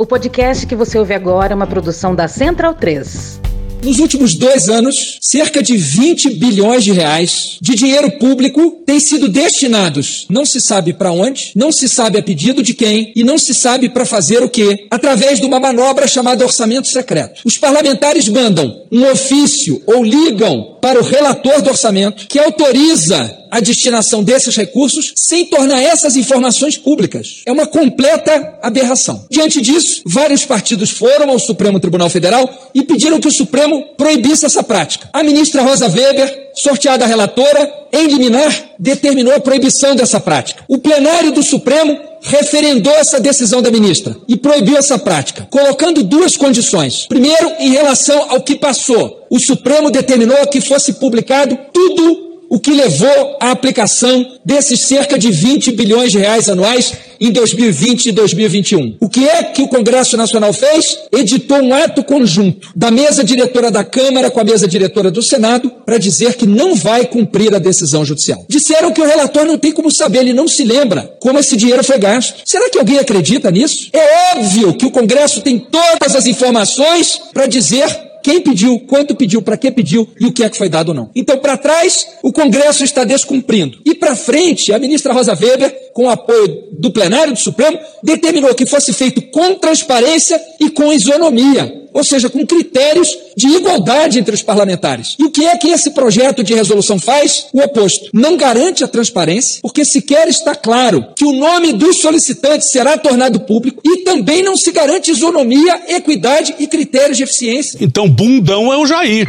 O podcast que você ouve agora é uma produção da Central 3. Nos últimos dois anos, cerca de 20 bilhões de reais de dinheiro público têm sido destinados, não se sabe para onde, não se sabe a pedido de quem e não se sabe para fazer o que, através de uma manobra chamada orçamento secreto. Os parlamentares mandam um ofício ou ligam para o relator do orçamento que autoriza a destinação desses recursos sem tornar essas informações públicas. É uma completa aberração. Diante disso, vários partidos foram ao Supremo Tribunal Federal e pediram que o Supremo proibisse essa prática. A ministra Rosa Weber, sorteada relatora, em liminar, determinou a proibição dessa prática. O plenário do Supremo referendou essa decisão da ministra e proibiu essa prática, colocando duas condições. Primeiro, em relação ao que passou, o Supremo determinou que fosse publicado tudo o que levou à aplicação desses cerca de 20 bilhões de reais anuais em 2020 e 2021. O que é que o Congresso Nacional fez? Editou um ato conjunto da mesa diretora da Câmara com a mesa diretora do Senado para dizer que não vai cumprir a decisão judicial. Disseram que o relator não tem como saber, ele não se lembra como esse dinheiro foi gasto. Será que alguém acredita nisso? É óbvio que o Congresso tem todas as informações para dizer quem pediu, quanto pediu, para que pediu e o que é que foi dado ou não. Então, para trás, o Congresso está descumprindo. E para frente, a ministra Rosa Weber, com o apoio do plenário do Supremo, determinou que fosse feito com transparência e com isonomia ou seja, com critérios de igualdade entre os parlamentares. E o que é que esse projeto de resolução faz? O oposto. Não garante a transparência, porque sequer está claro que o nome dos solicitantes será tornado público e também não se garante isonomia, equidade e critérios de eficiência. Então, bundão é o Jair.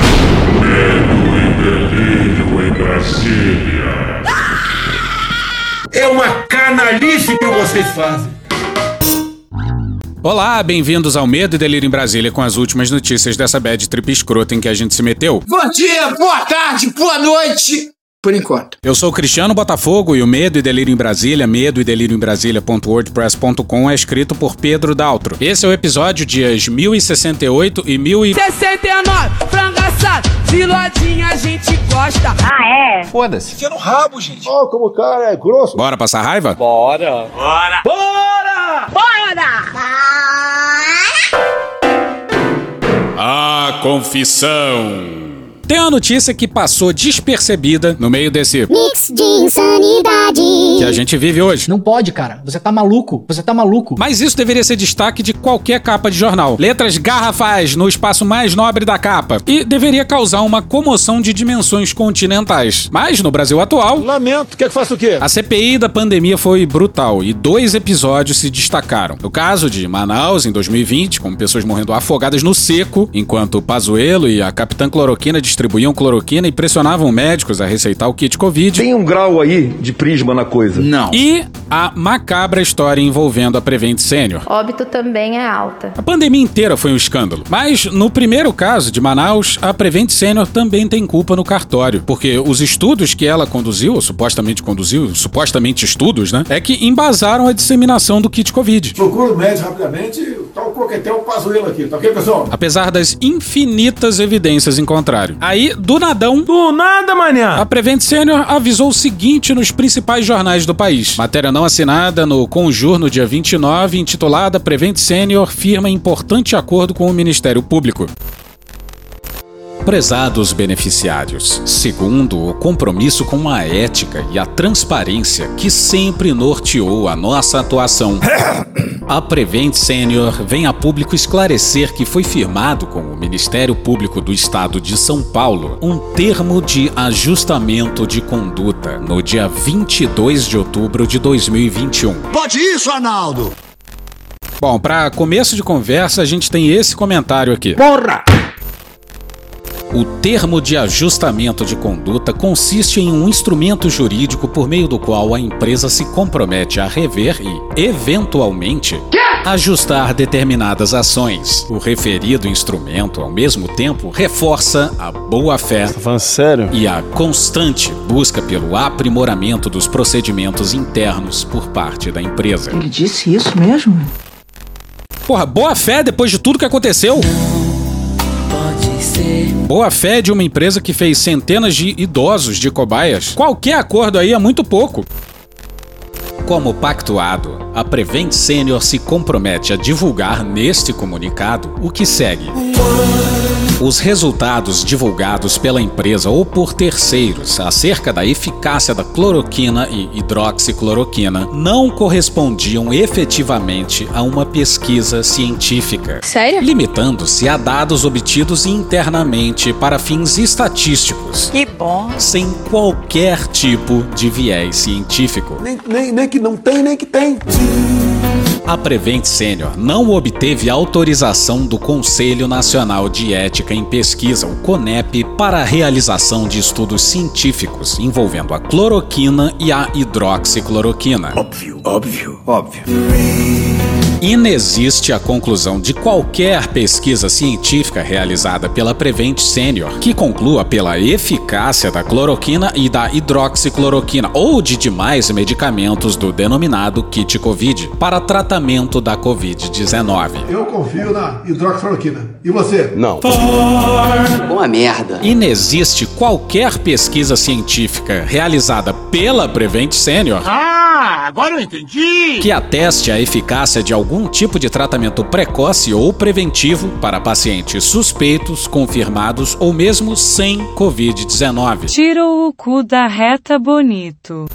Medo e delírio em Brasília. É uma canalice que vocês fazem. Olá, bem-vindos ao Medo e Delírio em Brasília com as últimas notícias dessa bad trip escrota em que a gente se meteu. Bom dia, boa tarde, boa noite. Por enquanto. Eu sou o Cristiano Botafogo e o Medo e Delírio em Brasília, medo e delírio em Brasília.wordpress.com é escrito por Pedro Daltro. Esse é o episódio dias 1068 e 1069, filodinha a gente gosta. Ah, é? Foda-se. Enfia no rabo, gente. Ó, como o cara é grosso. Bora passar raiva? Bora! Bora! A confissão. Tem uma notícia que passou despercebida no meio desse Mix de insanidade. que a gente vive hoje. Não pode, cara. Você tá maluco. Você tá maluco. Mas isso deveria ser destaque de qualquer capa de jornal. Letras garrafais no espaço mais nobre da capa. E deveria causar uma comoção de dimensões continentais. Mas no Brasil atual, Lamento. Quer que faça o quê? a CPI da pandemia foi brutal e dois episódios se destacaram. No caso de Manaus, em 2020, com pessoas morrendo afogadas no seco, enquanto o Pazuello e a Capitã Cloroquina distribuíam cloroquina e pressionavam médicos a receitar o kit Covid. Tem um grau aí de prisma na coisa. Não. E a macabra história envolvendo a Prevent Senior. Óbito também é alta. A pandemia inteira foi um escândalo. Mas no primeiro caso de Manaus, a Prevent Senior também tem culpa no cartório, porque os estudos que ela conduziu, ou supostamente conduziu, supostamente estudos, né, é que embasaram a disseminação do kit Covid. Procura o médico rapidamente. Tá o coquetel Pazuelo aqui, tá ok, pessoal? Apesar das infinitas evidências em contrário. Aí, do nadão, Do nada, manhã! a Prevent Senior avisou o seguinte nos principais jornais do país. Matéria não assinada no Conjur no dia 29, intitulada Prevent Senior firma importante acordo com o Ministério Público. Prezados beneficiários, segundo o compromisso com a ética e a transparência que sempre norteou a nossa atuação, a Prevent Senior vem a público esclarecer que foi firmado com o Ministério Público do Estado de São Paulo um termo de ajustamento de conduta no dia 22 de outubro de 2021. Pode isso, Arnaldo. Bom, para começo de conversa, a gente tem esse comentário aqui. Porra! O termo de ajustamento de conduta consiste em um instrumento jurídico por meio do qual a empresa se compromete a rever e, eventualmente, ajustar determinadas ações. O referido instrumento, ao mesmo tempo, reforça a boa-fé Tá e a constante busca pelo aprimoramento dos procedimentos internos por parte da empresa. Ele disse isso mesmo? Porra, boa fé depois de tudo que aconteceu? Boa fé de uma empresa que fez centenas de idosos de cobaias. Qualquer acordo aí é muito pouco. Como pactuado, a Prevent Senior se compromete a divulgar neste comunicado o que segue. Os resultados divulgados pela empresa ou por terceiros acerca da eficácia da cloroquina e hidroxicloroquina não correspondiam efetivamente a uma pesquisa científica. Sério? Limitando-se a dados obtidos internamente para fins estatísticos. Que bom. Sem qualquer tipo de viés científico. Nem, nem, nem que não tem, nem que tem. A Prevent Senior não obteve autorização do Conselho Nacional de Ética em Pesquisa, o CONEP, para a realização de estudos científicos envolvendo a cloroquina e a hidroxicloroquina. Óbvio, óbvio, óbvio. Inexiste a conclusão de qualquer pesquisa científica realizada pela Prevent Senior que conclua pela eficácia da cloroquina e da hidroxicloroquina ou de demais medicamentos do denominado kit COVID para tratamento da COVID-19. Eu confio na hidroxicloroquina. E você? Não. Uma merda. Inexiste qualquer pesquisa científica realizada pela Prevent Senior Ah, agora eu entendi. que ateste a eficácia de algum tipo de tratamento precoce ou preventivo para pacientes suspeitos, confirmados ou mesmo sem Covid-19. Tira o cu da reta bonito.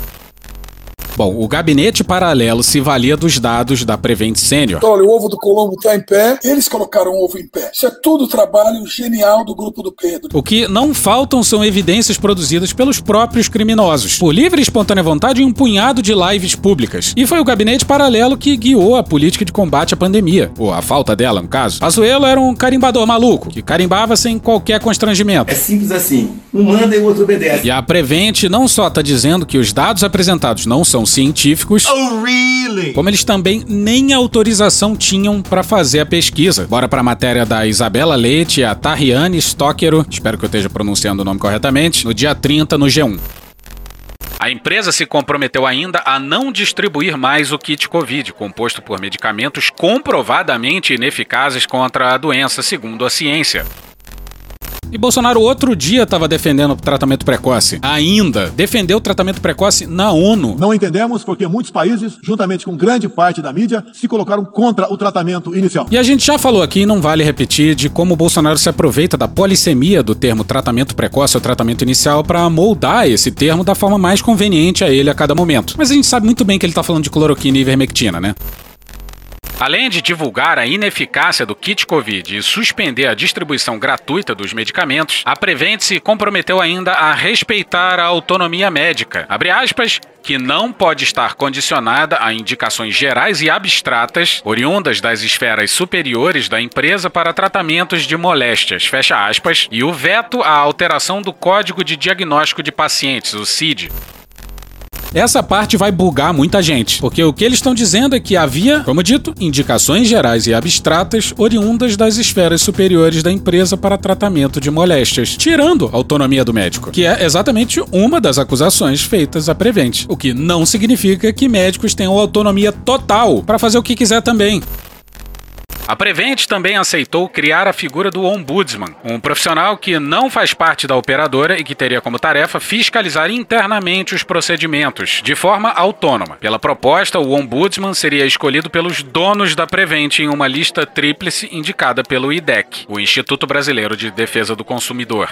Bom, o gabinete paralelo se valia dos dados da Prevent Senior. Olha, o ovo do Colombo tá em pé, eles colocaram o ovo em pé. Isso é tudo trabalho genial do grupo do Pedro. O que não faltam são evidências produzidas pelos próprios criminosos, por livre e espontânea vontade em um punhado de lives públicas. E foi o gabinete paralelo que guiou a política de combate à pandemia, ou a falta dela, no caso. Pazuello era um carimbador maluco, que carimbava sem qualquer constrangimento. É simples assim. Um manda e o outro obedece. E a Prevent não só está dizendo que os dados apresentados não são científicos, Oh, really? como eles também nem autorização tinham para fazer a pesquisa. Bora para a matéria da Isabela Leite e a Tariane Stockero, espero que eu esteja pronunciando o nome corretamente, no dia 30 no G1. A empresa se comprometeu ainda a não distribuir mais o kit Covid, composto por medicamentos comprovadamente ineficazes contra a doença, segundo a ciência. E Bolsonaro outro dia estava defendendo o tratamento precoce. Ainda defendeu o tratamento precoce na ONU. Não entendemos porque muitos países, juntamente com grande parte da mídia, se colocaram contra o tratamento inicial. E a gente já falou aqui, não vale repetir, de como o Bolsonaro se aproveita da polissemia do termo tratamento precoce ou tratamento inicial para moldar esse termo da forma mais conveniente a ele a cada momento. Mas a gente sabe muito bem que ele tá falando de cloroquina e ivermectina, né? Além de divulgar a ineficácia do kit Covid e suspender a distribuição gratuita dos medicamentos, a Prevent se comprometeu ainda a respeitar a autonomia médica, aspas, que não pode estar condicionada a indicações gerais e abstratas, oriundas das esferas superiores da empresa para tratamentos de moléstias, fecha aspas, e o veto à alteração do Código de Diagnóstico de Pacientes, o CID. Essa parte vai bugar muita gente, porque o que eles estão dizendo é que havia, como dito, indicações gerais e abstratas oriundas das esferas superiores da empresa para tratamento de moléstias, tirando a autonomia do médico, que é exatamente uma das acusações feitas à Prevent, o que não significa que médicos tenham autonomia total para fazer o que quiser também. A Prevent também aceitou criar a figura do Ombudsman, um profissional que não faz parte da operadora e que teria como tarefa fiscalizar internamente os procedimentos, de forma autônoma. Pela proposta, o Ombudsman seria escolhido pelos donos da Prevent em uma lista tríplice indicada pelo IDEC, o Instituto Brasileiro de Defesa do Consumidor.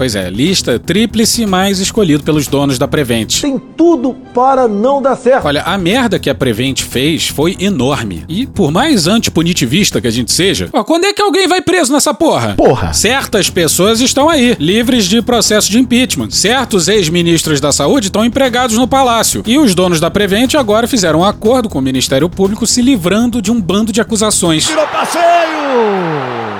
Pois é, lista tríplice, mas escolhido pelos donos da Prevent. Tem tudo para não dar certo. Olha, a merda que a Prevent fez foi enorme. E por mais antipunitivista que a gente seja, ó, quando é que alguém vai preso nessa porra? Porra. Certas pessoas estão aí, livres de processo de impeachment. Certos ex-ministros da saúde estão empregados no palácio. E os donos da Prevent agora fizeram um acordo com o Ministério Público se livrando de um bando de acusações. Tirou passeio!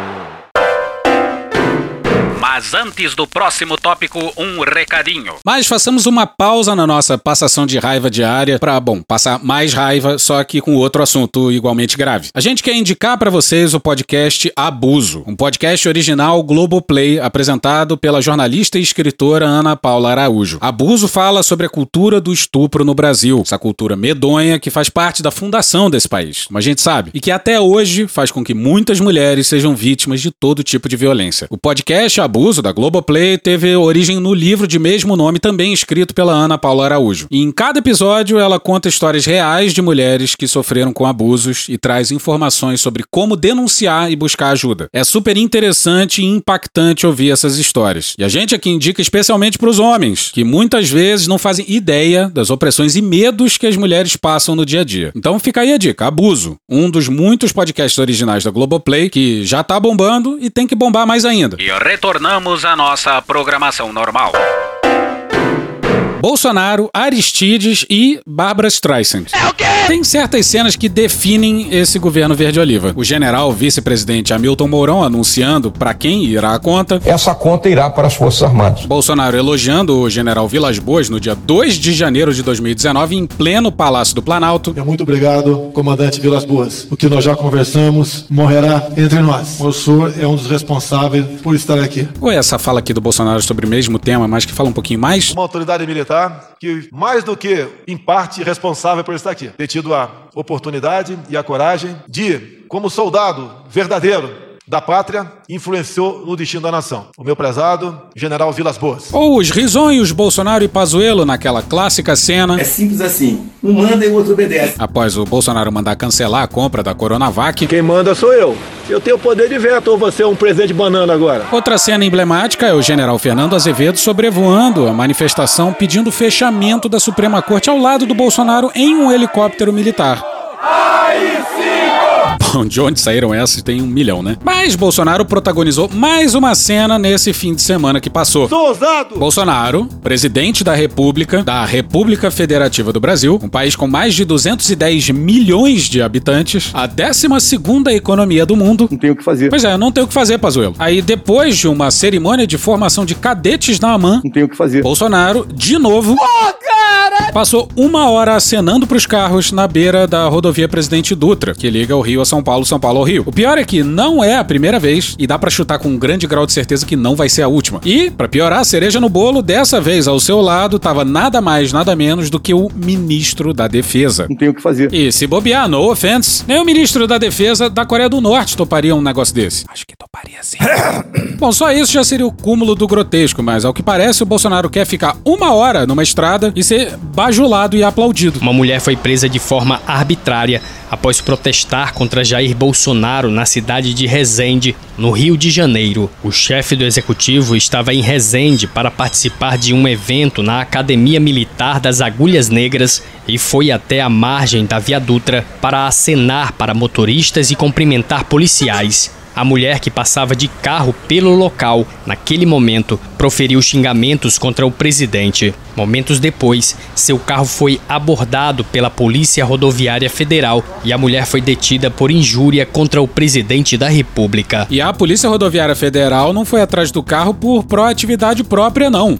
Mas antes do próximo tópico, um recadinho. Mas façamos uma pausa na nossa passação de raiva diária para, bom, passar mais raiva, só que com outro assunto igualmente grave. A gente quer indicar para vocês o podcast Abuso, um podcast original Globoplay apresentado pela jornalista e escritora Ana Paula Araújo. Abuso fala sobre a cultura do estupro no Brasil, essa cultura medonha que faz parte da fundação desse país, como a gente sabe, e que até hoje faz com que muitas mulheres sejam vítimas de todo tipo de violência. O podcast Abuso Abuso, da Globoplay, teve origem no livro de mesmo nome, também escrito pela Ana Paula Araújo. E em cada episódio, ela conta histórias reais de mulheres que sofreram com abusos e traz informações sobre como denunciar e buscar ajuda. É super interessante e impactante ouvir essas histórias. E a gente aqui indica especialmente para os homens, que muitas vezes não fazem ideia das opressões e medos que as mulheres passam no dia a dia. Então fica aí a dica: Abuso, um dos muitos podcasts originais da Globoplay que já tá bombando e tem que bombar mais ainda. E retornamos à nossa programação normal. Bolsonaro, Aristides e Bárbara Streisand. É o quê? Tem certas cenas que definem esse governo verde-oliva. O general vice-presidente Hamilton Mourão anunciando para quem irá a conta. Essa conta irá para as Forças Armadas. Bolsonaro elogiando o general Vilas Boas no dia 2 de janeiro de 2019 em pleno Palácio do Planalto. Muito obrigado, comandante Vilas Boas. O que nós já conversamos morrerá entre nós. O senhor é um dos responsáveis por estar aqui. Ou é essa fala aqui do Bolsonaro sobre o mesmo tema, mas que fala um pouquinho mais? Uma autoridade militar que, mais do que, em parte, responsável por estar aqui. Ter tido a oportunidade e a coragem de, como soldado verdadeiro, da pátria influenciou no destino da nação. O meu prezado general Vilas Boas. Ou os risonhos Bolsonaro e Pazuello naquela clássica cena. É simples assim. Um manda e o outro obedece. Após o Bolsonaro mandar cancelar a compra da Coronavac. Quem manda sou eu. Eu tenho poder de veto ou você é um presidente banana agora? Outra cena emblemática é o general Fernando Azevedo sobrevoando a manifestação pedindo fechamento da Suprema Corte ao lado do Bolsonaro em um helicóptero militar. Aí de onde saíram essas tem um milhão, né? Mas Bolsonaro protagonizou mais uma cena nesse fim de semana que passou. Sou ousado! Bolsonaro, presidente da República, da República Federativa do Brasil, um país com mais de 210 milhões de habitantes, a 12 economia do mundo. Não tem o que fazer. Pois é, não tem o que fazer, Pazuello. Aí, depois de uma cerimônia de formação de cadetes na AMAN, não tem o que fazer. Bolsonaro, de novo, oh, cara! passou uma hora acenando pros carros na beira da rodovia Presidente Dutra, que liga o Rio a São Paulo, São Paulo ao Rio. O pior é que não é a primeira vez e dá para chutar com um grande grau de certeza que não vai ser a última. E, para piorar, a cereja no bolo, dessa vez ao seu lado tava nada mais, nada menos do que o ministro da Defesa. Não tem o que fazer. E se bobear, no offense, nem o ministro da Defesa da Coreia do Norte toparia um negócio desse. Acho que toparia sim. Bom, só isso já seria o cúmulo do grotesco, mas ao que parece, o Bolsonaro quer ficar uma hora numa estrada e ser bajulado e aplaudido. Uma mulher foi presa de forma arbitrária após protestar contra Jair Bolsonaro na cidade de Resende, no Rio de Janeiro. O chefe do executivo estava em Resende para participar de um evento na Academia Militar das Agulhas Negras e foi até a margem da Via Dutra para acenar para motoristas e cumprimentar policiais. A mulher que passava de carro pelo local, naquele momento, proferiu xingamentos contra o presidente. Momentos depois, seu carro foi abordado pela Polícia Rodoviária Federal e a mulher foi detida por injúria contra o presidente da República. E a Polícia Rodoviária Federal não foi atrás do carro por proatividade própria, não.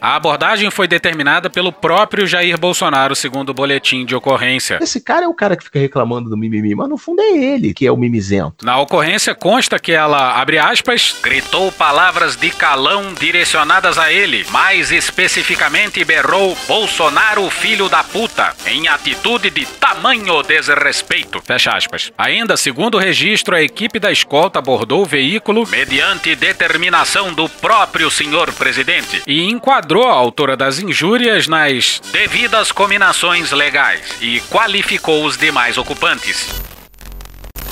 A abordagem foi determinada pelo próprio Jair Bolsonaro, segundo o boletim de ocorrência. Esse cara é o cara que fica reclamando do mimimi, mas no fundo é ele que é o mimizento. Na ocorrência consta que ela, abre aspas, gritou palavras de calão direcionadas a ele, mais especificamente berrou Bolsonaro, filho da puta, em atitude de tamanho desrespeito. Fecha aspas. Ainda, segundo o registro, a equipe da escolta abordou o veículo mediante determinação do próprio senhor presidente e enquadrou enquadrou a autora das injúrias nas devidas combinações legais e qualificou os demais ocupantes.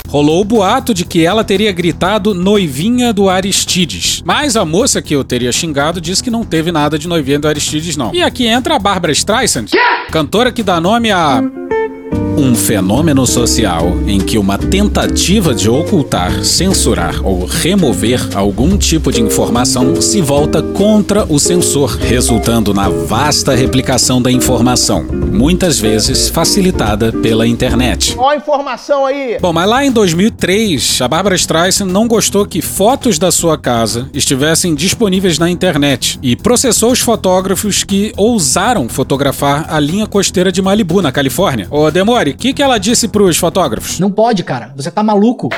Rolou o boato de que ela teria gritado noivinha do Aristides. Mas a moça que eu teria xingado disse que não teve nada de noivinha do Aristides, não. E aqui entra a Bárbara Streisand, cantora que dá nome a. Um fenômeno social em que uma tentativa de ocultar, censurar ou remover algum tipo de informação se volta contra o censor, resultando na vasta replicação da informação, muitas vezes facilitada pela internet. Ó a informação aí! Bom, mas lá em 2003, a Bárbara Streisand não gostou que fotos da sua casa estivessem disponíveis na internet e processou os fotógrafos que ousaram fotografar a linha costeira de Malibu, na Califórnia. Ô, Demore, o que, que ela disse pros fotógrafos? Não pode, cara. Você tá maluco.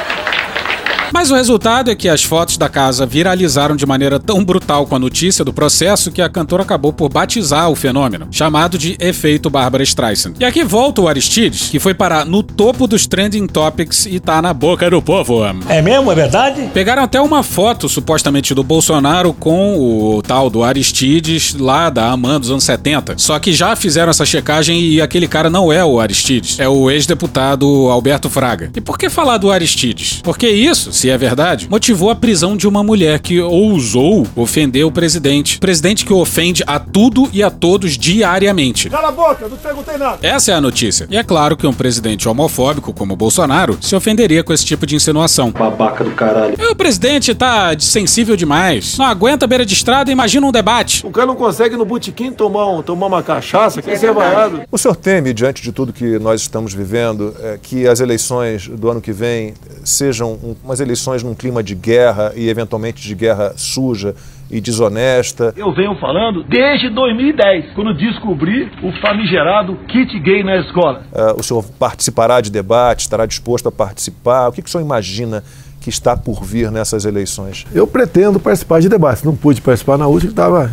Mas o resultado é que as fotos da casa viralizaram de maneira tão brutal com a notícia do processo que a cantora acabou por batizar o fenômeno, chamado de efeito Bárbara Streisand. E aqui volta o Aristides, que foi parar no topo dos trending topics e tá na boca do povo. É mesmo? É verdade? Pegaram até uma foto, supostamente, do Bolsonaro com o tal do Aristides lá da AMAN dos anos 70. Só que já fizeram essa checagem e aquele cara não é o Aristides, é o ex-deputado Alberto Fraga. E por que falar do Aristides? Porque isso, se é verdade, motivou a prisão de uma mulher que ousou ofender o presidente. Presidente que ofende a tudo e a todos diariamente. Cala a boca, não perguntei nada. Essa é a notícia. E é claro que um presidente homofóbico como Bolsonaro se ofenderia com esse tipo de insinuação. Babaca do caralho. O presidente tá sensível demais. Não aguenta beira de estrada, imagina um debate. O cara não consegue no botequim tomar, um, tomar uma cachaça, quer ser vaiado. O senhor teme, diante de tudo que nós estamos vivendo, é, que as eleições do ano que vem sejam um, umas eleições num clima de guerra e eventualmente de guerra suja e desonesta? Eu venho falando desde 2010, quando descobri o famigerado kit gay na escola. Uh, o senhor participará de debate, estará disposto a participar? O que, que o senhor imagina que está por vir nessas eleições? Eu pretendo participar de debates. Não pude participar na última, que estava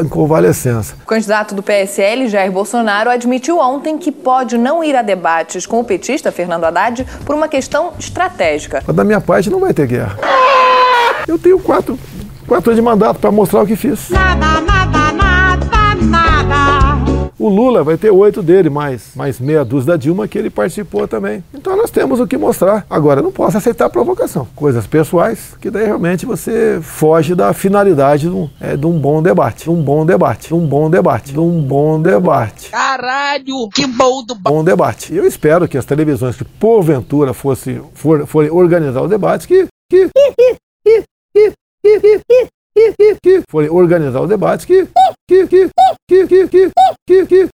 em convalescença. O candidato do PSL, Jair Bolsonaro, admitiu ontem que pode não ir a debates com o petista Fernando Haddad por uma questão estratégica. Mas da minha parte não vai ter guerra. Eu tenho quatro quatro anos de mandato para mostrar o que fiz. Nada, nada, nada, nada. O Lula vai ter oito dele, mais, mais meia dúzia da Dilma que ele participou também. Então nós temos o que mostrar. Agora, não posso aceitar provocação. Coisas pessoais, que daí realmente você foge da finalidade de um, é, de um bom debate. De um bom debate. De um bom debate. De um bom debate. Caralho, que bom do bom debate. Eu espero que as televisões que porventura fossem for, forem organizar os debates, que, que, que, que, que forem organizar os debates que, que, que, que, que, que, que, que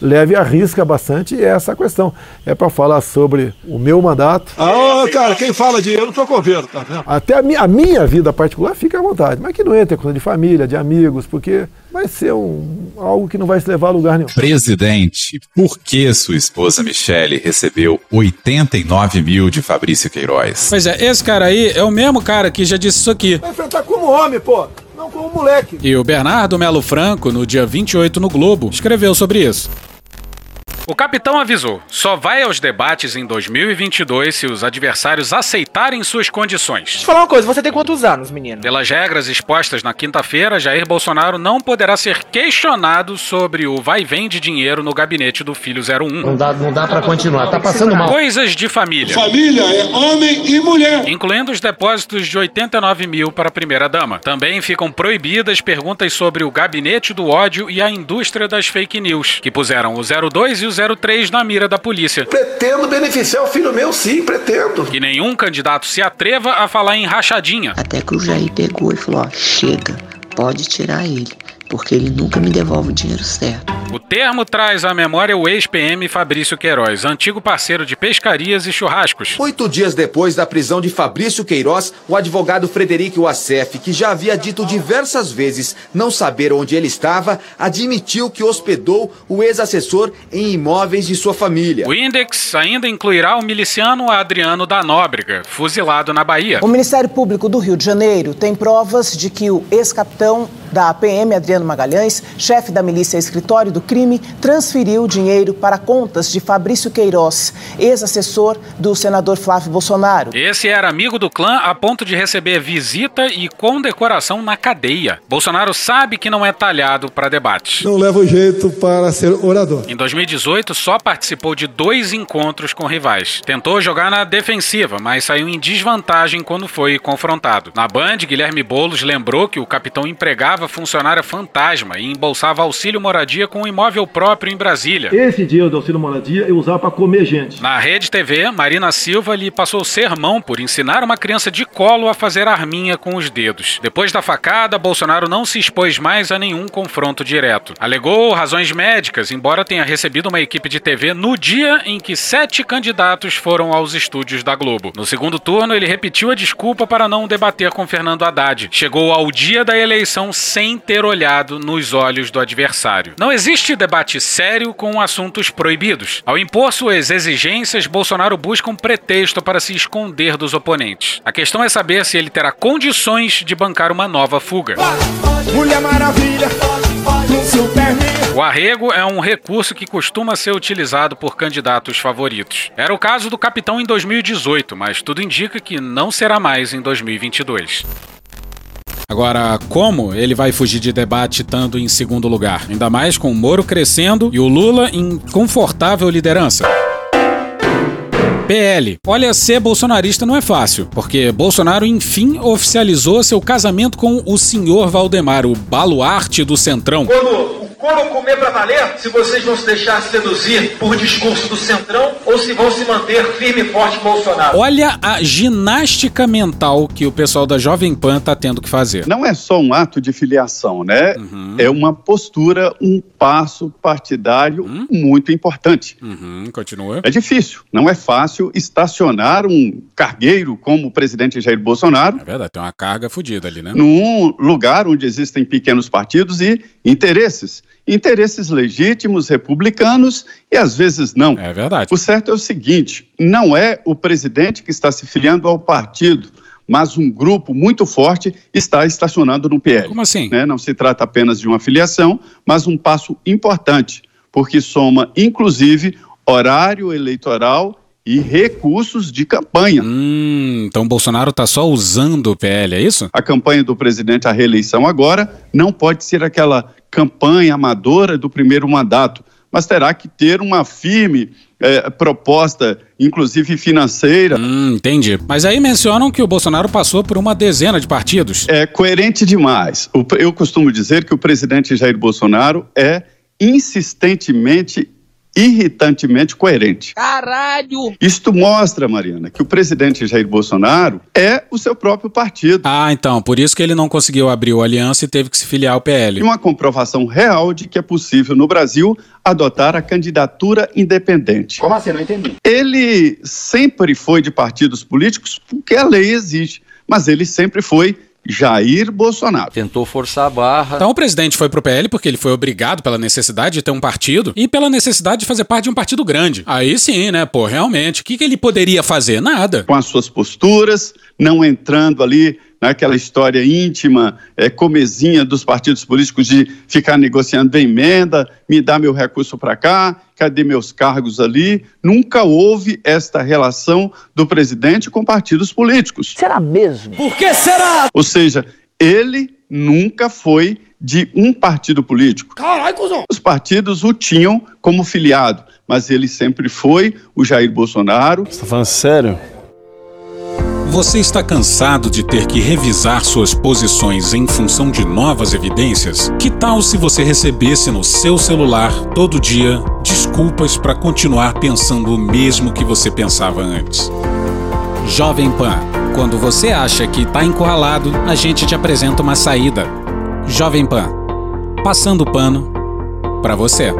leve a risca bastante essa questão. É para falar sobre o meu mandato. Ah, cara, quem fala de eu não tô com governo, tá vendo? Até a minha, a minha vida particular fica à vontade, mas que não entre coisa de família, de amigos, porque vai ser um, algo que não vai se levar a lugar nenhum. Presidente, por que sua esposa Michele recebeu 89 mil de Fabrício Queiroz? Pois é, esse cara aí é o mesmo cara que já disse isso aqui. Vai enfrentar como homem, pô, não como moleque. E o Bernardo Melo Franco, no dia 28 no Globo, escreveu sobre isso. O capitão avisou: só vai aos debates em 2022 se os adversários aceitarem suas condições. Deixa eu falar uma coisa, você tem quantos anos, menino? Pelas regras expostas na quinta-feira, Jair Bolsonaro não poderá ser questionado sobre o vai-vem de dinheiro no gabinete do filho 01. Não dá, não dá para continuar, tá passando mal. Coisas de família. Família é homem e mulher. Incluindo os depósitos de 89 mil para a primeira-dama. Também ficam proibidas perguntas sobre o gabinete do ódio e a indústria das fake news, que puseram o 02 e o 03 na mira da polícia. Pretendo beneficiar o filho meu, sim, pretendo. Que nenhum candidato se atreva a falar em rachadinha. Até que o Jair pegou e falou: ó, chega, pode tirar ele, porque ele nunca me devolve o dinheiro certo. O termo traz à memória o ex-PM Fabrício Queiroz, antigo parceiro de pescarias e churrascos. Oito dias depois da prisão de Fabrício Queiroz, o advogado Frederico Wassef, que já havia dito diversas vezes não saber onde ele estava, admitiu que hospedou o ex-assessor em imóveis de sua família. O Index ainda incluirá o miliciano Adriano da Nóbrega, fuzilado na Bahia. O Ministério Público do Rio de Janeiro tem provas de que o ex-capitão da APM, Adriano Magalhães, chefe da milícia escritório do crime, transferiu dinheiro para contas de Fabrício Queiroz, ex-assessor do senador Flávio Bolsonaro. Esse era amigo do clã a ponto de receber visita e condecoração na cadeia. Bolsonaro sabe que não é talhado para debates. Não leva jeito para ser orador. Em 2018, só participou de dois encontros com rivais. Tentou jogar na defensiva, mas saiu em desvantagem quando foi confrontado. Na Band, Guilherme Boulos lembrou que o capitão empregava funcionária fantasma e embolsava auxílio moradia com um imóvel próprio em Brasília. Esse dinheiro do auxílio moradia eu usava para comer gente. Na Rede TV, Marina Silva lhe passou sermão por ensinar uma criança de colo a fazer arminha com os dedos. Depois da facada, Bolsonaro não se expôs mais a nenhum confronto direto. Alegou razões médicas, embora tenha recebido uma equipe de TV no dia em que sete candidatos foram aos estúdios da Globo. No segundo turno, ele repetiu a desculpa para não debater com Fernando Haddad. Chegou ao dia da eleição sem ter olhado nos olhos do adversário. Não existe debate sério com assuntos proibidos. Ao impor suas exigências, Bolsonaro busca um pretexto para se esconder dos oponentes. A questão é saber se ele terá condições de bancar uma nova fuga. Mulher Maravilha. O arrego é um recurso que costuma ser utilizado por candidatos favoritos. Era o caso do capitão em 2018, mas tudo indica que não será mais em 2022. Agora, como ele vai fugir de debate estando em segundo lugar? Ainda mais com o Moro crescendo e o Lula em confortável liderança. PL. Olha, ser bolsonarista não é fácil, porque Bolsonaro enfim oficializou seu casamento com o senhor Valdemar, o baluarte do Centrão. Quando o couro comer pra valer, se vocês vão se deixar seduzir por discurso do Centrão ou se vão se manter firme e forte Bolsonaro. Olha a ginástica mental que o pessoal da Jovem Pan tá tendo que fazer. Não é só um ato de filiação, né? É uma postura, um passo partidário muito importante. Uhum, continua. É difícil, não é fácil estacionar um cargueiro como o presidente Jair Bolsonaro É verdade, tem uma carga fodida ali, né? num lugar onde existem pequenos partidos e interesses. Interesses legítimos, republicanos e às vezes não. É verdade. O certo é o seguinte: não é o presidente que está se filiando ao partido. Mas um grupo muito forte está estacionando no PL. Como assim? Né? Não se trata apenas de uma filiação, mas um passo importante, porque soma, inclusive, horário eleitoral e recursos de campanha. Hum, então Bolsonaro tá só usando o PL, é isso? A campanha do presidente à reeleição agora não pode ser aquela campanha amadora do primeiro mandato, mas terá que ter uma firme eh, proposta, inclusive financeira. Hum, entendi. Mas aí mencionam que o Bolsonaro passou por uma dezena de partidos. É coerente demais. Eu costumo dizer que o presidente Jair Bolsonaro é insistentemente, irritantemente coerente. Caralho! Isto mostra, Mariana, que o presidente Jair Bolsonaro é o seu próprio partido. Ah, então, por isso que ele não conseguiu abrir o Aliança e teve que se filiar ao E PL. uma comprovação real de que é possível no Brasil adotar a candidatura independente. Como assim? Não entendi. Ele sempre foi de partidos políticos porque a lei exige, mas ele sempre foi Jair Bolsonaro. Tentou forçar a barra. Então o presidente foi pro PL porque ele foi obrigado pela necessidade de ter um partido e pela necessidade de fazer parte de um partido grande. Aí sim, né? Pô, realmente, o que, que ele poderia fazer? Nada. Com as suas posturas, não entrando ali naquela história íntima, é, comezinha dos partidos políticos de ficar negociando bem emenda, me dá meu recurso para cá, cadê meus cargos ali? Nunca houve esta relação do presidente com partidos políticos. Será mesmo? Por que será? Ou seja, ele nunca foi de um partido político. Caralho, cuzão! Os partidos o tinham como filiado, mas ele sempre foi o Jair Bolsonaro. Você tá falando sério? Você está cansado de ter que revisar suas posições em função de novas evidências? Que tal se você recebesse no seu celular todo dia desculpas para continuar pensando o mesmo que você pensava antes? Jovem Pan, quando você acha que está encurralado, a gente te apresenta uma saída. Jovem Pan, passando o pano para você.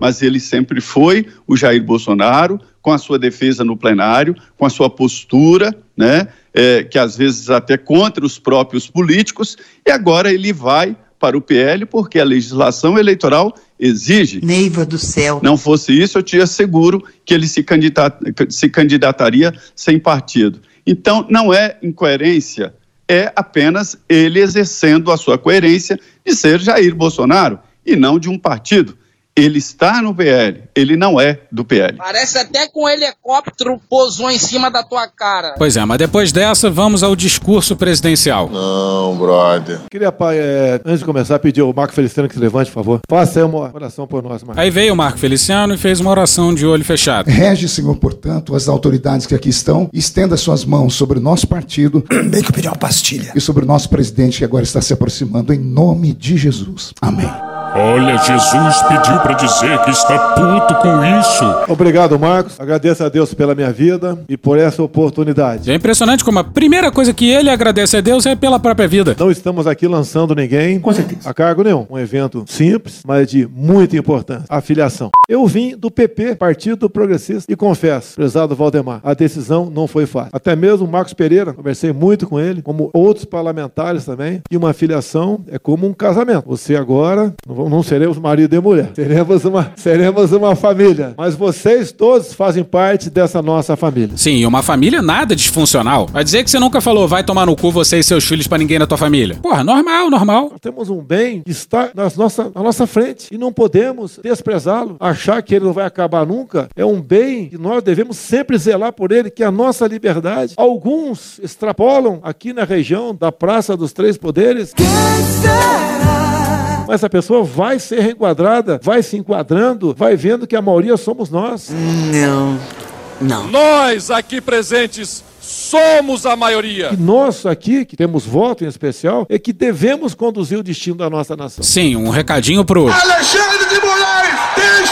Mas ele sempre foi o Jair Bolsonaro, com a sua defesa no plenário, com a sua postura, né, é, que às vezes até contra os próprios políticos, e agora ele vai para o PL porque a legislação eleitoral exige. Neiva do céu. Não fosse isso, eu te asseguro que ele se, candidata- se candidataria sem partido. Então, não é incoerência, é apenas ele exercendo a sua coerência de ser Jair Bolsonaro e não de um partido. Ele está no PL, ele não é do PL. Parece até com um helicóptero pousou em cima da tua cara. Pois é, mas depois dessa, vamos ao discurso presidencial. Não, brother. Queria, pai, é, antes de começar, pedir ao Marco Feliciano que se levante, por favor. Faça aí uma oração por nós, Marco. Aí veio o Marco Feliciano e fez uma oração de olho fechado. Rege, Senhor, portanto, as autoridades que aqui estão, estenda suas mãos sobre o nosso partido. Bem que eu pedi uma pastilha. E sobre o nosso presidente que agora está se aproximando, em nome de Jesus. Amém. Olha, Jesus pediu para dizer que está puto com isso. Obrigado, Marcos. Agradeço a Deus pela minha vida e por essa oportunidade. É impressionante como a primeira coisa que ele agradece a Deus é pela própria vida. Não estamos aqui lançando ninguém Com certeza. a cargo nenhum. Um evento simples, mas de muita importância. A filiação. Eu vim do PP, Partido Progressista, e confesso, prezado Valdemar, a decisão não foi fácil. Até mesmo o Marcos Pereira, conversei muito com ele, como outros parlamentares também, e uma filiação é como um casamento. Você agora, não, vamos- não seremos marido e mulher, seremos uma, seremos uma família. Mas vocês todos fazem parte dessa nossa família. Sim, e uma família nada disfuncional. Vai dizer que você nunca falou, vai tomar no cu você e seus filhos pra ninguém na tua família. Porra, normal, normal. Nós temos um bem que está na nossa, na nossa frente e não podemos desprezá-lo, achar que ele não vai acabar nunca. É um bem que nós devemos sempre zelar por ele, que é a nossa liberdade. Alguns extrapolam aqui na região da Praça dos Três Poderes. Mas a pessoa vai ser reenquadrada, vai se enquadrando, vai vendo que a maioria somos nós. Não. Não. Nós aqui presentes somos a maioria. E nós aqui, que temos voto em especial, é que devemos conduzir o destino da nossa nação. Sim, um recadinho pro. Alexandre de Moraes,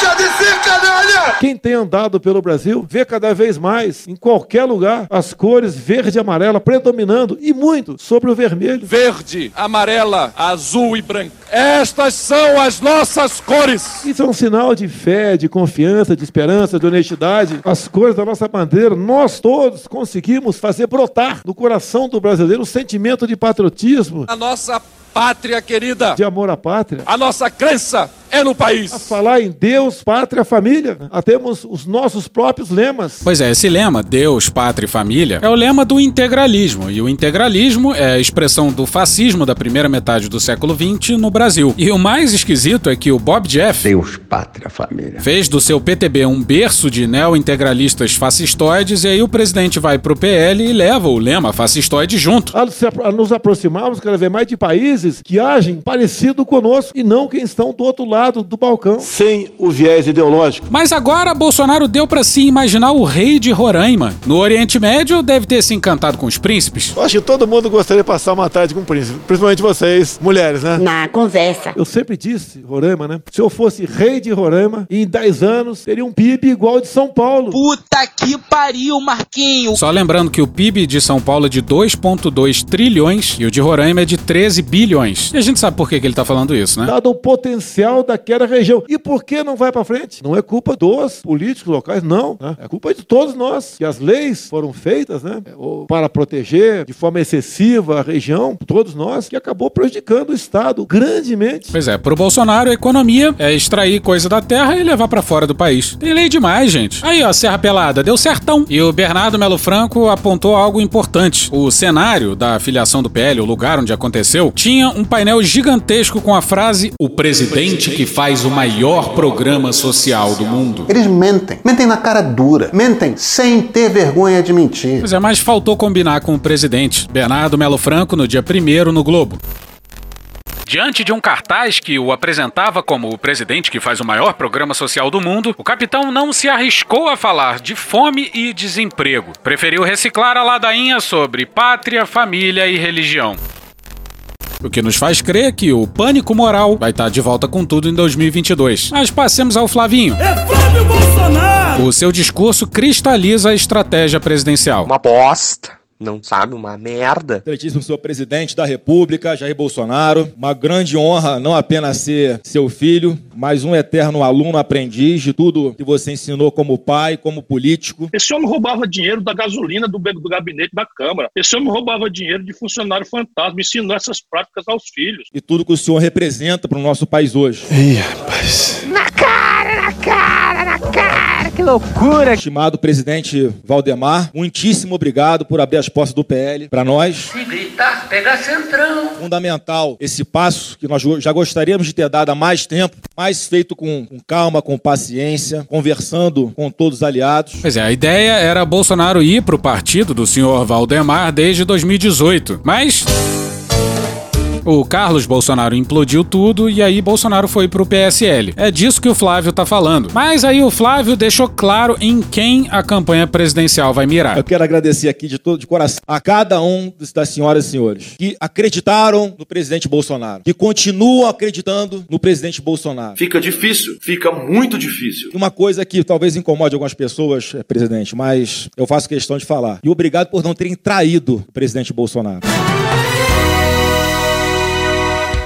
deixa de ser canalha! Quem tem andado pelo Brasil vê cada vez mais, em qualquer lugar, as cores verde e amarela predominando e muito sobre o vermelho. Verde, amarela, azul e branco. Estas são as nossas cores. Isso é um sinal de fé, de confiança, de esperança, de honestidade. As cores da nossa bandeira, nós todos conseguimos fazer brotar no coração do brasileiro o sentimento de patriotismo, A nossa pátria querida, de amor à pátria. a nossa crença é no A país. falar em Deus, pátria, família. Ah, Temos os nossos próprios lemas. Pois é, esse lema, Deus, Pátria e Família, é o lema do integralismo. E o integralismo é a expressão do fascismo da primeira metade do século XX no Brasil. E o mais esquisito é que o Bob Jeff Deus, pátria, família. fez do seu PTB um berço de neo-integralistas fascistoides, e aí o presidente vai pro PL e leva o lema fascistoide junto. A a nos aproximarmos cada vez mais de países que agem parecido conosco e não quem estão do outro lado do balcão. Sem o viés ideológico. Mas agora Bolsonaro deu pra se imaginar o rei de Roraima. No Oriente Médio deve ter se encantado com os príncipes. Eu acho que todo mundo gostaria de passar uma tarde com o príncipe, principalmente vocês, mulheres, né? Na conversa. Eu sempre disse, Roraima, né? Se eu fosse rei de Roraima, em 10 anos teria um PIB igual ao de São Paulo. Puta que pariu, Marquinho. Só lembrando que o PIB de São Paulo é de 2,2 trilhões e o de Roraima é de 13 bilhões. E a gente sabe por que, que ele tá falando isso, né? Dado o potencial daquela região. E por que não vai para frente? Não é culpa dos políticos locais, não. né? É culpa de todos nós. Que as leis foram feitas, né? ou Para proteger de forma excessiva a região, todos nós, que acabou prejudicando o Estado grandemente. Pois é, pro Bolsonaro, a economia é extrair coisa da terra e levar pra fora do país. Tem lei demais, gente. Aí, ó, Serra Pelada, deu certão. E o Bernardo Melo Franco apontou algo importante. O cenário da filiação do PL, o lugar onde aconteceu, tinha um painel gigantesco com a frase: O presidente que faz o maior programa social do mundo. Eles mentem. Mentem na cara dura. Mentem sem ter vergonha de mentir. Pois é, mas faltou combinar com o presidente. Bernardo Melo Franco no dia 1 no Globo. Diante de um cartaz que o apresentava como o presidente que faz o maior programa social do mundo, o capitão não se arriscou a falar de fome e desemprego. Preferiu reciclar a ladainha sobre pátria, família e religião. O que nos faz crer que o pânico moral vai estar de volta com tudo em 2022. Mas passemos ao Flavinho. É Flávio Bolsonaro! O seu discurso cristaliza a estratégia presidencial. Uma bosta. Não sabe, uma merda. Excelentíssimo senhor presidente da República, Jair Bolsonaro. Uma grande honra não apenas ser seu filho, mas um eterno aluno aprendiz de tudo que você ensinou como pai, como político. Esse homem roubava dinheiro da gasolina do, do gabinete da Câmara. Esse homem roubava dinheiro de funcionário fantasma, ensinou essas práticas aos filhos. E tudo que o senhor representa para o nosso país hoje. Ih, rapaz. Na cara, na cara, na cara, que loucura. Estimado presidente Valdemar, muitíssimo obrigado por abrir as portas do PL para nós. Se gritar, pega centrão. Fundamental esse passo que nós já gostaríamos de ter dado há mais tempo, mas feito com, com calma, com paciência, conversando com todos os aliados. Pois é, a ideia era Bolsonaro ir pro partido do senhor Valdemar desde 2018. Mas. O Carlos Bolsonaro implodiu tudo e aí Bolsonaro foi pro PSL. É disso que o Flávio tá falando. Mas aí o Flávio deixou claro em quem a campanha presidencial vai mirar. Eu quero agradecer aqui de todo de coração a cada um das senhoras e senhores que acreditaram no presidente Bolsonaro, que continuam acreditando no presidente Bolsonaro. Fica difícil, fica muito difícil. Uma coisa que talvez incomode algumas pessoas, eh, presidente, mas eu faço questão de falar. E obrigado por não terem traído o presidente Bolsonaro.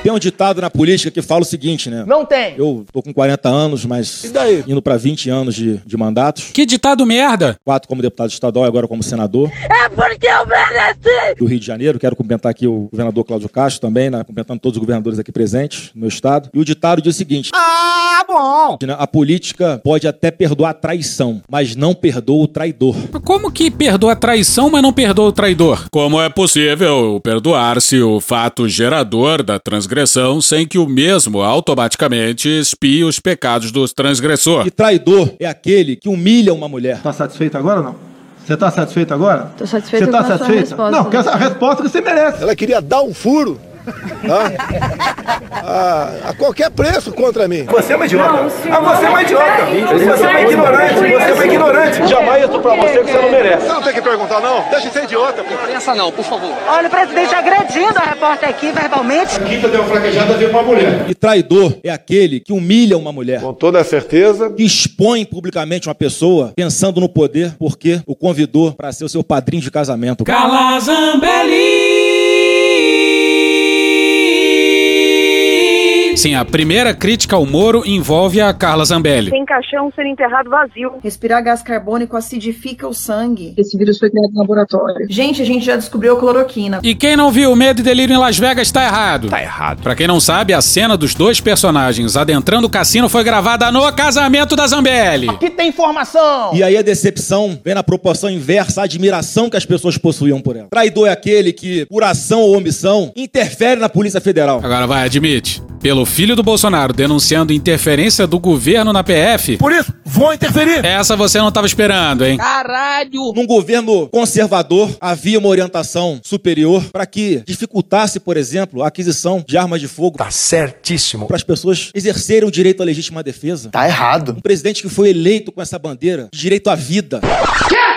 Tem um ditado na política que fala o seguinte, né? Não tem. Eu tô com 40 anos, mas E daí? indo pra 20 anos de, de mandatos. Que ditado merda! Quatro como deputado estadual e agora como senador É porque eu mereci! do Rio de Janeiro. Quero cumprimentar aqui o governador Cláudio Castro também, né? Cumprimentando todos os governadores aqui presentes no meu estado. E o ditado diz o seguinte: Ah, bom! né, a política pode até perdoar a traição, mas não perdoa o traidor. Como que perdoa a traição, mas não perdoa o traidor? Como é possível perdoar-se o fato gerador da transgressão sem que o mesmo automaticamente expie os pecados do transgressor? E traidor é aquele que humilha uma mulher. Tá satisfeito agora ou não? Você tá satisfeito agora? Tô satisfeita Você tá com a sua satisfeita? resposta. Não, que essa resposta que você merece. Ela queria dar um furo? A, a qualquer preço contra mim. Você é uma idiota. Não, ah, você é uma idiota. peraí, Você é uma não, ignorante. não, Você é uma ignorante. Jamais isso pra você que você não merece. Você não tem que perguntar, não. Deixa de ser idiota. Pô. Pensa não, por favor. Olha o presidente agredindo a repórter aqui verbalmente. Quinta deu uma fraquejada, veio pra mulher. E traidor é aquele que humilha uma mulher. Com toda a certeza. Que expõe publicamente uma pessoa pensando no poder porque o convidou para ser o seu padrinho de casamento. Sim, a primeira crítica ao Moro envolve a Carla Zambelli. Tem caixão sendo enterrado vazio. Respirar gás carbônico acidifica o sangue. Esse vírus foi criado no laboratório. Gente, a gente já descobriu a cloroquina. E quem não viu Medo e Delírio em Las Vegas tá errado. Tá errado. Pra quem não sabe, a cena dos dois personagens adentrando o cassino foi gravada no casamento da Zambelli. Aqui tem informação! E aí a decepção vem na proporção inversa à admiração que as pessoas possuíam por ela. Traidor é aquele que, por ação ou omissão, interfere na Polícia Federal. Agora vai, admite. Pelo filho do Bolsonaro denunciando interferência do governo na PF. Por isso, vou interferir. Essa você não tava esperando, hein? Caralho! Num governo conservador, havia uma orientação superior para que dificultasse, por exemplo, a aquisição de armas de fogo. Tá certíssimo. Para as pessoas exercerem o direito à legítima defesa. Tá errado. Um presidente que foi eleito com essa bandeira de direito à vida.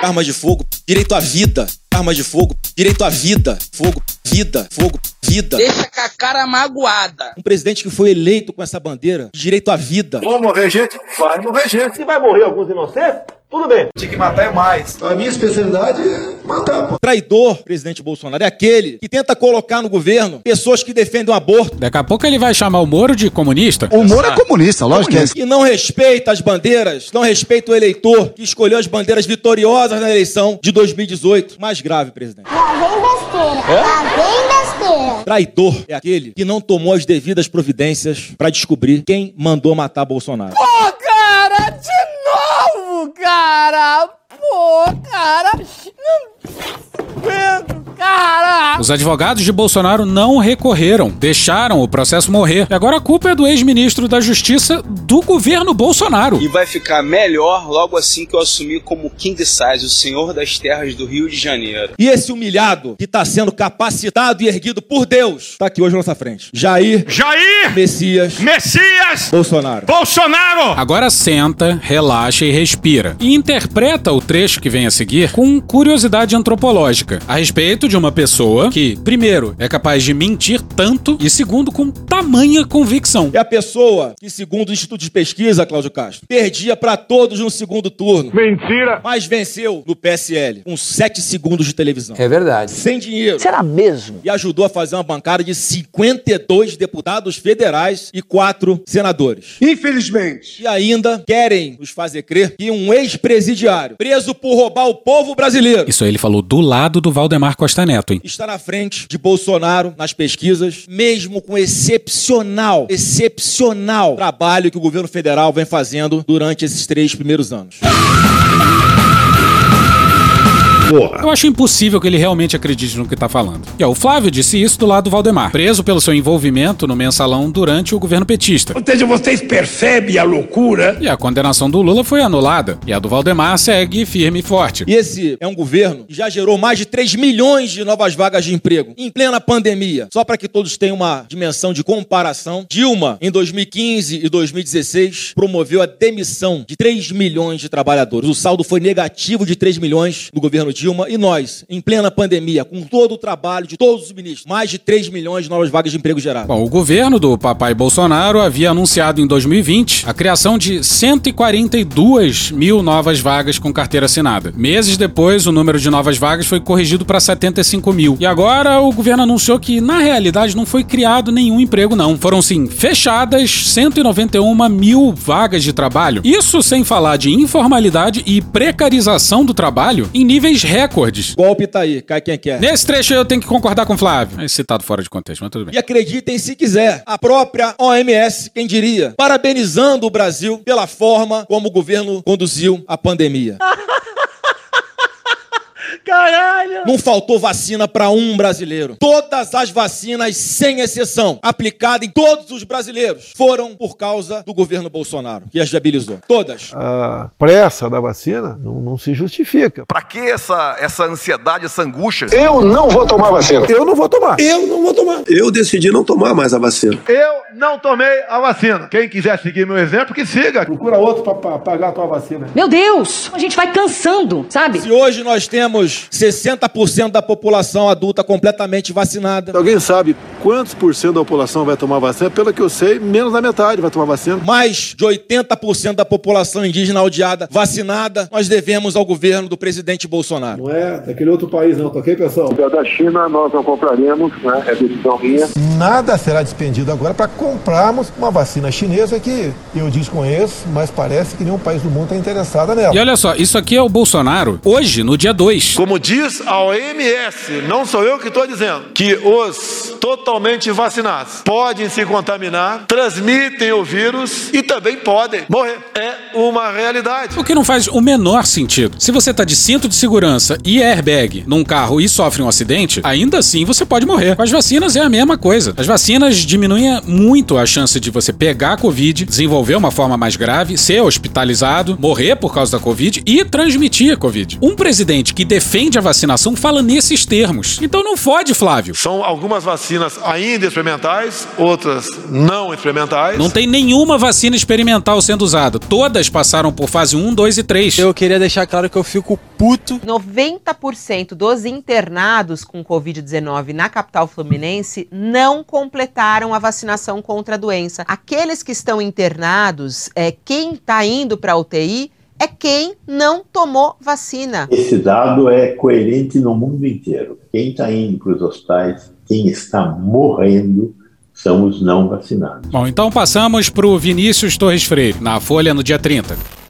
Armas de fogo, direito à vida. Armas de fogo, direito à vida. Fogo, vida, fogo, vida. Deixa com a cara magoada. Um presidente que foi eleito com essa bandeira de direito à vida. Vou morrer gente? Vai morrer gente. Se vai morrer alguns inocentes, tudo bem. Tinha que matar é mais. A minha especialidade é matar, pô. Traidor, presidente Bolsonaro, é aquele que tenta colocar no governo pessoas que defendem o aborto. Daqui a pouco ele vai chamar o Moro de comunista. O Moro é comunista, lógico que é. Que não respeita as bandeiras, não respeita o eleitor que escolheu as bandeiras vitoriosas na eleição de 2018. Mais grave, presidente. Lá vem besteira. Lá vem besteira. Traidor é aquele que não tomou as devidas providências para descobrir quem mandou matar Bolsonaro. Pô, cara, de novo, cara! Pô, cara! Não aguento, cara! Os advogados de Bolsonaro não recorreram, deixaram o processo morrer. E agora a culpa é do ex-ministro da Justiça do governo Bolsonaro. E vai ficar melhor logo assim que eu assumir como King Size, o senhor das terras do Rio de Janeiro. E esse humilhado que está sendo capacitado e erguido por Deus está aqui hoje na nossa frente. Jair. Jair! Messias. Messias! Bolsonaro. Bolsonaro! Agora senta, relaxa e respira. E interpreta o trecho que vem a seguir com curiosidade antropológica a respeito de uma pessoa que, primeiro, é capaz de mentir tanto e, segundo, com tamanha convicção. É a pessoa que, segundo o Instituto de Pesquisa, Cláudio Castro, perdia para todos no segundo turno. Mentira! Mas venceu no PSL com 7 segundos de televisão. É verdade. Sem dinheiro. Será mesmo? E ajudou a fazer uma bancada de 52 deputados federais e 4 senadores. Infelizmente. E ainda querem nos fazer crer que um ex-presidiário, preso por roubar o povo brasileiro, Isso aí ele falou do lado do Valdemar Costa Neto, hein? está na frente de Bolsonaro nas pesquisas, mesmo com excepcional, excepcional trabalho que o governo federal vem fazendo durante esses três primeiros anos. Porra. Eu acho impossível que ele realmente acredite no que tá falando. E ó, o Flávio disse isso do lado do Valdemar, preso pelo seu envolvimento no mensalão durante o governo petista. Ou seja, vocês percebem a loucura? E a condenação do Lula foi anulada. E a do Valdemar segue firme e forte. E esse é um governo que já gerou mais de 3 milhões de novas vagas de emprego em plena pandemia. Só para que todos tenham uma dimensão de comparação, Dilma, em 2015 e 2016, promoveu a demissão de 3 milhões de trabalhadores. O saldo foi negativo de 3 milhões no governo Dilma e nós, em plena pandemia, com todo o trabalho de todos os ministros, mais de 3 milhões de novas vagas de emprego geradas. Bom, o governo do papai Bolsonaro havia anunciado em 2020 a criação de 142 mil novas vagas com carteira assinada. Meses depois, o número de novas vagas foi corrigido para 75 mil. E agora o governo anunciou que, na realidade, não foi criado nenhum emprego, não. Foram, sim, fechadas 191 mil vagas de trabalho. Isso sem falar de informalidade e precarização do trabalho em níveis recordes. Golpe tá aí, cai quem quer. Nesse trecho eu tenho que concordar com o Flávio. É citado fora de contexto, mas tudo bem. E acreditem se quiser, a própria OMS, quem diria, parabenizando o Brasil pela forma como o governo conduziu a pandemia. Caralho! Não faltou vacina para um brasileiro. Todas as vacinas, sem exceção, aplicadas em todos os brasileiros, foram por causa do governo Bolsonaro, que as viabilizou. Todas. A pressa da vacina não, não se justifica. Pra que essa, essa ansiedade, essa angústia? Eu não vou tomar vacina. Eu não vou tomar. Eu não vou tomar. Eu decidi não tomar mais a vacina. Eu não tomei a vacina. Quem quiser seguir meu exemplo, que siga. Procura outro para pagar a tua vacina. Meu Deus! A gente vai cansando, sabe? Se hoje nós temos 60% da população adulta completamente vacinada. Alguém sabe quantos por cento da população vai tomar vacina? Pelo que eu sei, menos da metade vai tomar vacina. Mais de 80% da população indígena aldeada vacinada, nós devemos ao governo do presidente Bolsonaro. Não é daquele outro país não, tá ok, pessoal? Da China nós não compraremos, né? É decisão minha. Nada será despendido agora para comprarmos uma vacina chinesa que eu desconheço, mas parece que nenhum país do mundo está interessado nela. E olha só, isso aqui é o Bolsonaro hoje, no dia 2. Como diz a OMS, não sou eu que estou dizendo, que os totalmente vacinados podem se contaminar, transmitem o vírus e também podem morrer. É uma realidade. O que não faz o menor sentido. Se você tá de cinto de segurança e airbag num carro e sofre um acidente, ainda assim você pode morrer. Com as vacinas é a mesma coisa. As vacinas diminuem muito a chance de você pegar a Covid, desenvolver uma forma mais grave, ser hospitalizado, morrer por causa da Covid e transmitir a Covid. Um presidente que defende a vacinação fala nesses termos. Então não fode, Flávio. São algumas vacinas ainda experimentais, outras não experimentais. Não tem nenhuma vacina experimental sendo usada. Todas passaram por fase 1, 2 e 3. Eu queria deixar claro que eu fico puto. 90% dos internados com Covid-19 na capital fluminense não completaram a vacinação contra a doença. Aqueles que estão internados, é, quem está indo para a UTI é quem não tomou vacina. Esse dado é coerente no mundo inteiro. Quem está indo para os hospitais, quem está morrendo, são os não vacinados. Bom, então passamos para o Vinícius Torres Freire, na Folha no dia 30.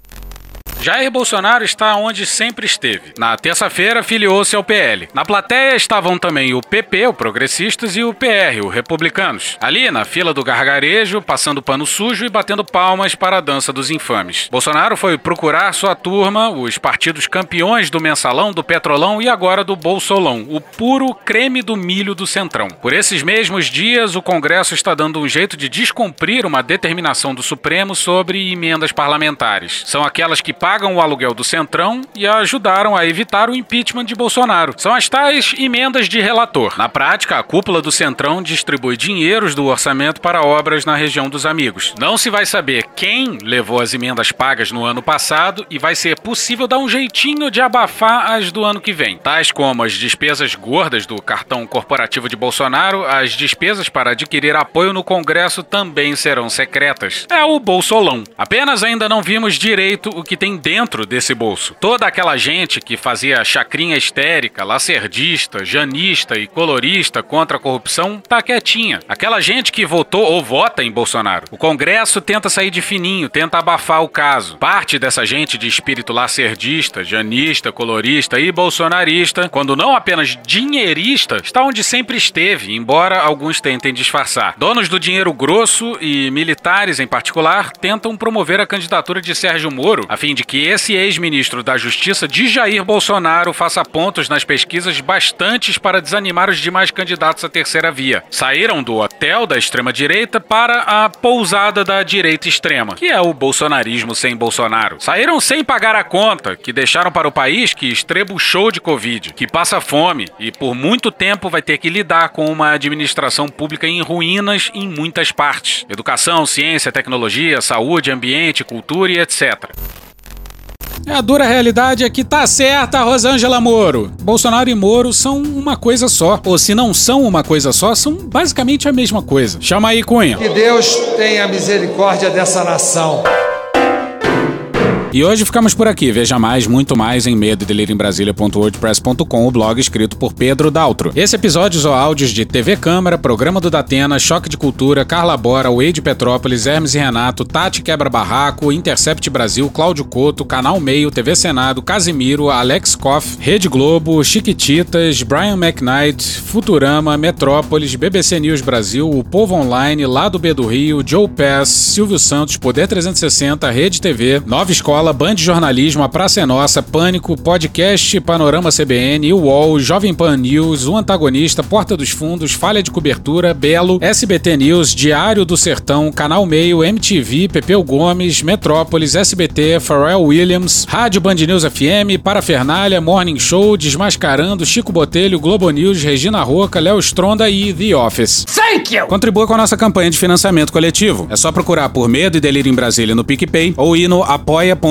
Jair Bolsonaro está onde sempre esteve. Na terça-feira, filiou-se ao PL. Na plateia estavam também o PP, o Progressistas, e o PR, o Republicanos. Ali, na fila do gargarejo, passando pano sujo e batendo palmas para a dança dos infames. Bolsonaro foi procurar sua turma, os partidos campeões do mensalão, do petrolão e agora do bolsolão, o puro creme do milho do centrão. Por esses mesmos dias, o Congresso está dando um jeito de descumprir uma determinação do Supremo sobre emendas parlamentares. São aquelas que pagam o aluguel do Centrão e ajudaram a evitar o impeachment de Bolsonaro. São as tais emendas de relator. Na prática, a cúpula do Centrão distribui dinheiros do orçamento para obras na região dos amigos. Não se vai saber quem levou as emendas pagas no ano passado e vai ser possível dar um jeitinho de abafar as do ano que vem, tais como as despesas gordas do cartão corporativo de Bolsonaro, as despesas para adquirir apoio no Congresso também serão secretas. É o bolsolão. Apenas ainda não vimos direito o que tem dentro desse bolso. Toda aquela gente que fazia chacrinha histérica, lacerdista, janista e colorista contra a corrupção tá quietinha. Aquela gente que votou ou vota em Bolsonaro. O Congresso tenta sair de fininho, tenta abafar o caso. Parte dessa gente de espírito lacerdista, janista, colorista e bolsonarista, quando não apenas dinheirista, está onde sempre esteve, embora alguns tentem disfarçar. Donos do dinheiro grosso e militares em particular tentam promover a candidatura de Sérgio Moro a fim de que esse ex-ministro da Justiça de Jair Bolsonaro faça pontos nas pesquisas bastantes para desanimar os demais candidatos à terceira via. Saíram do hotel da extrema-direita para a pousada da direita extrema, que é o bolsonarismo sem Bolsonaro. Saíram sem pagar a conta, que deixaram para o país que estrebuchou de Covid, que passa fome e por muito tempo vai ter que lidar com uma administração pública em ruínas em muitas partes: educação, ciência, tecnologia, saúde, ambiente, cultura e etc. A dura realidade é que tá certa, Rosângela Moro. Bolsonaro e Moro são uma coisa só. Ou se não são uma coisa só, são basicamente a mesma coisa. Chama aí, Cunha. Que Deus tenha misericórdia dessa nação. E hoje ficamos por aqui. Veja mais, muito mais em medo Brasília.wordpress.com, o blog escrito por Pedro Daltro. Esse episódio usou áudios de TV Câmara, Programa do Datena, Choque de Cultura, Carla Bora, Wade Petrópolis, Hermes e Renato, Tati Quebra Barraco, Intercept Brasil, Cláudio Couto, Canal Meio, TV Senado, Casimiro, Alex Koff, Rede Globo, Chiquititas, Brian McKnight, Futurama, Metrópolis, BBC News Brasil, O Povo Online, Lado B do Rio, Joe Pass, Silvio Santos, Poder 360, Rede TV, Nova Escola, Band Jornalismo, A Praça é Nossa, Pânico, Podcast, Panorama CBN, UOL, Jovem Pan News, O Antagonista, Porta dos Fundos, Falha de Cobertura, Belo, SBT News, Diário do Sertão, Canal Meio, MTV, Pepeu Gomes, Metrópolis, SBT, Pharrell Williams, Rádio Band News FM, Parafernália, Morning Show, Desmascarando, Chico Botelho, Globo News, Regina Roca, Léo Stronda e The Office. Thank you! Contribua com a nossa campanha de financiamento coletivo. É só procurar por Medo e Delírio em Brasília no PicPay ou ir no apoia.com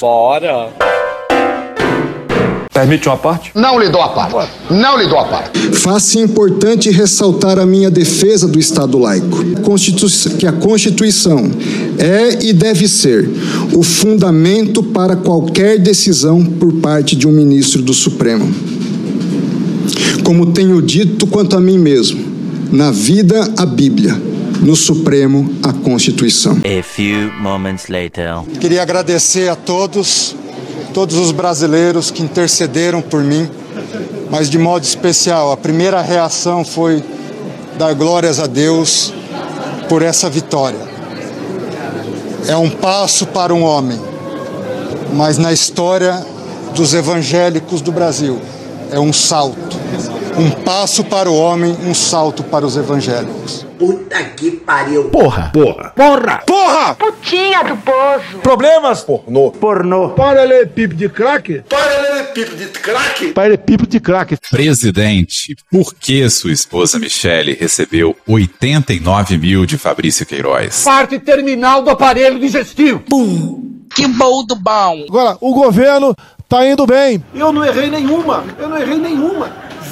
Bora! Permite uma parte? Não lhe dou a parte. Não lhe dou a parte. Faça importante ressaltar a minha defesa do Estado laico. Que a Constituição é e deve ser o fundamento para qualquer decisão por parte de um ministro do Supremo. Como tenho dito quanto a mim mesmo, na vida a Bíblia, no Supremo a Constituição. A few moments later. Queria agradecer a todos todos os brasileiros que intercederam por mim, mas de modo especial, a primeira reação foi dar glórias a Deus por essa vitória. É um passo para um homem, mas na história dos evangélicos do Brasil é um salto. Um passo para o homem, um salto para os evangélicos. Puta que pariu. Porra. Porra. Porra. Porra. Putinha do poço. Problemas? Pornô. Pornô. Paralelepípedo de crack? Paralelepípedo de crack? Paralelepípedo de crack. Presidente, por que sua esposa Michele recebeu 89 mil de Fabrício Queiroz? Parte terminal do aparelho digestivo. Pum. Que bom do bom. Agora, o governo tá indo bem. Eu não errei nenhuma. Eu não errei nenhuma.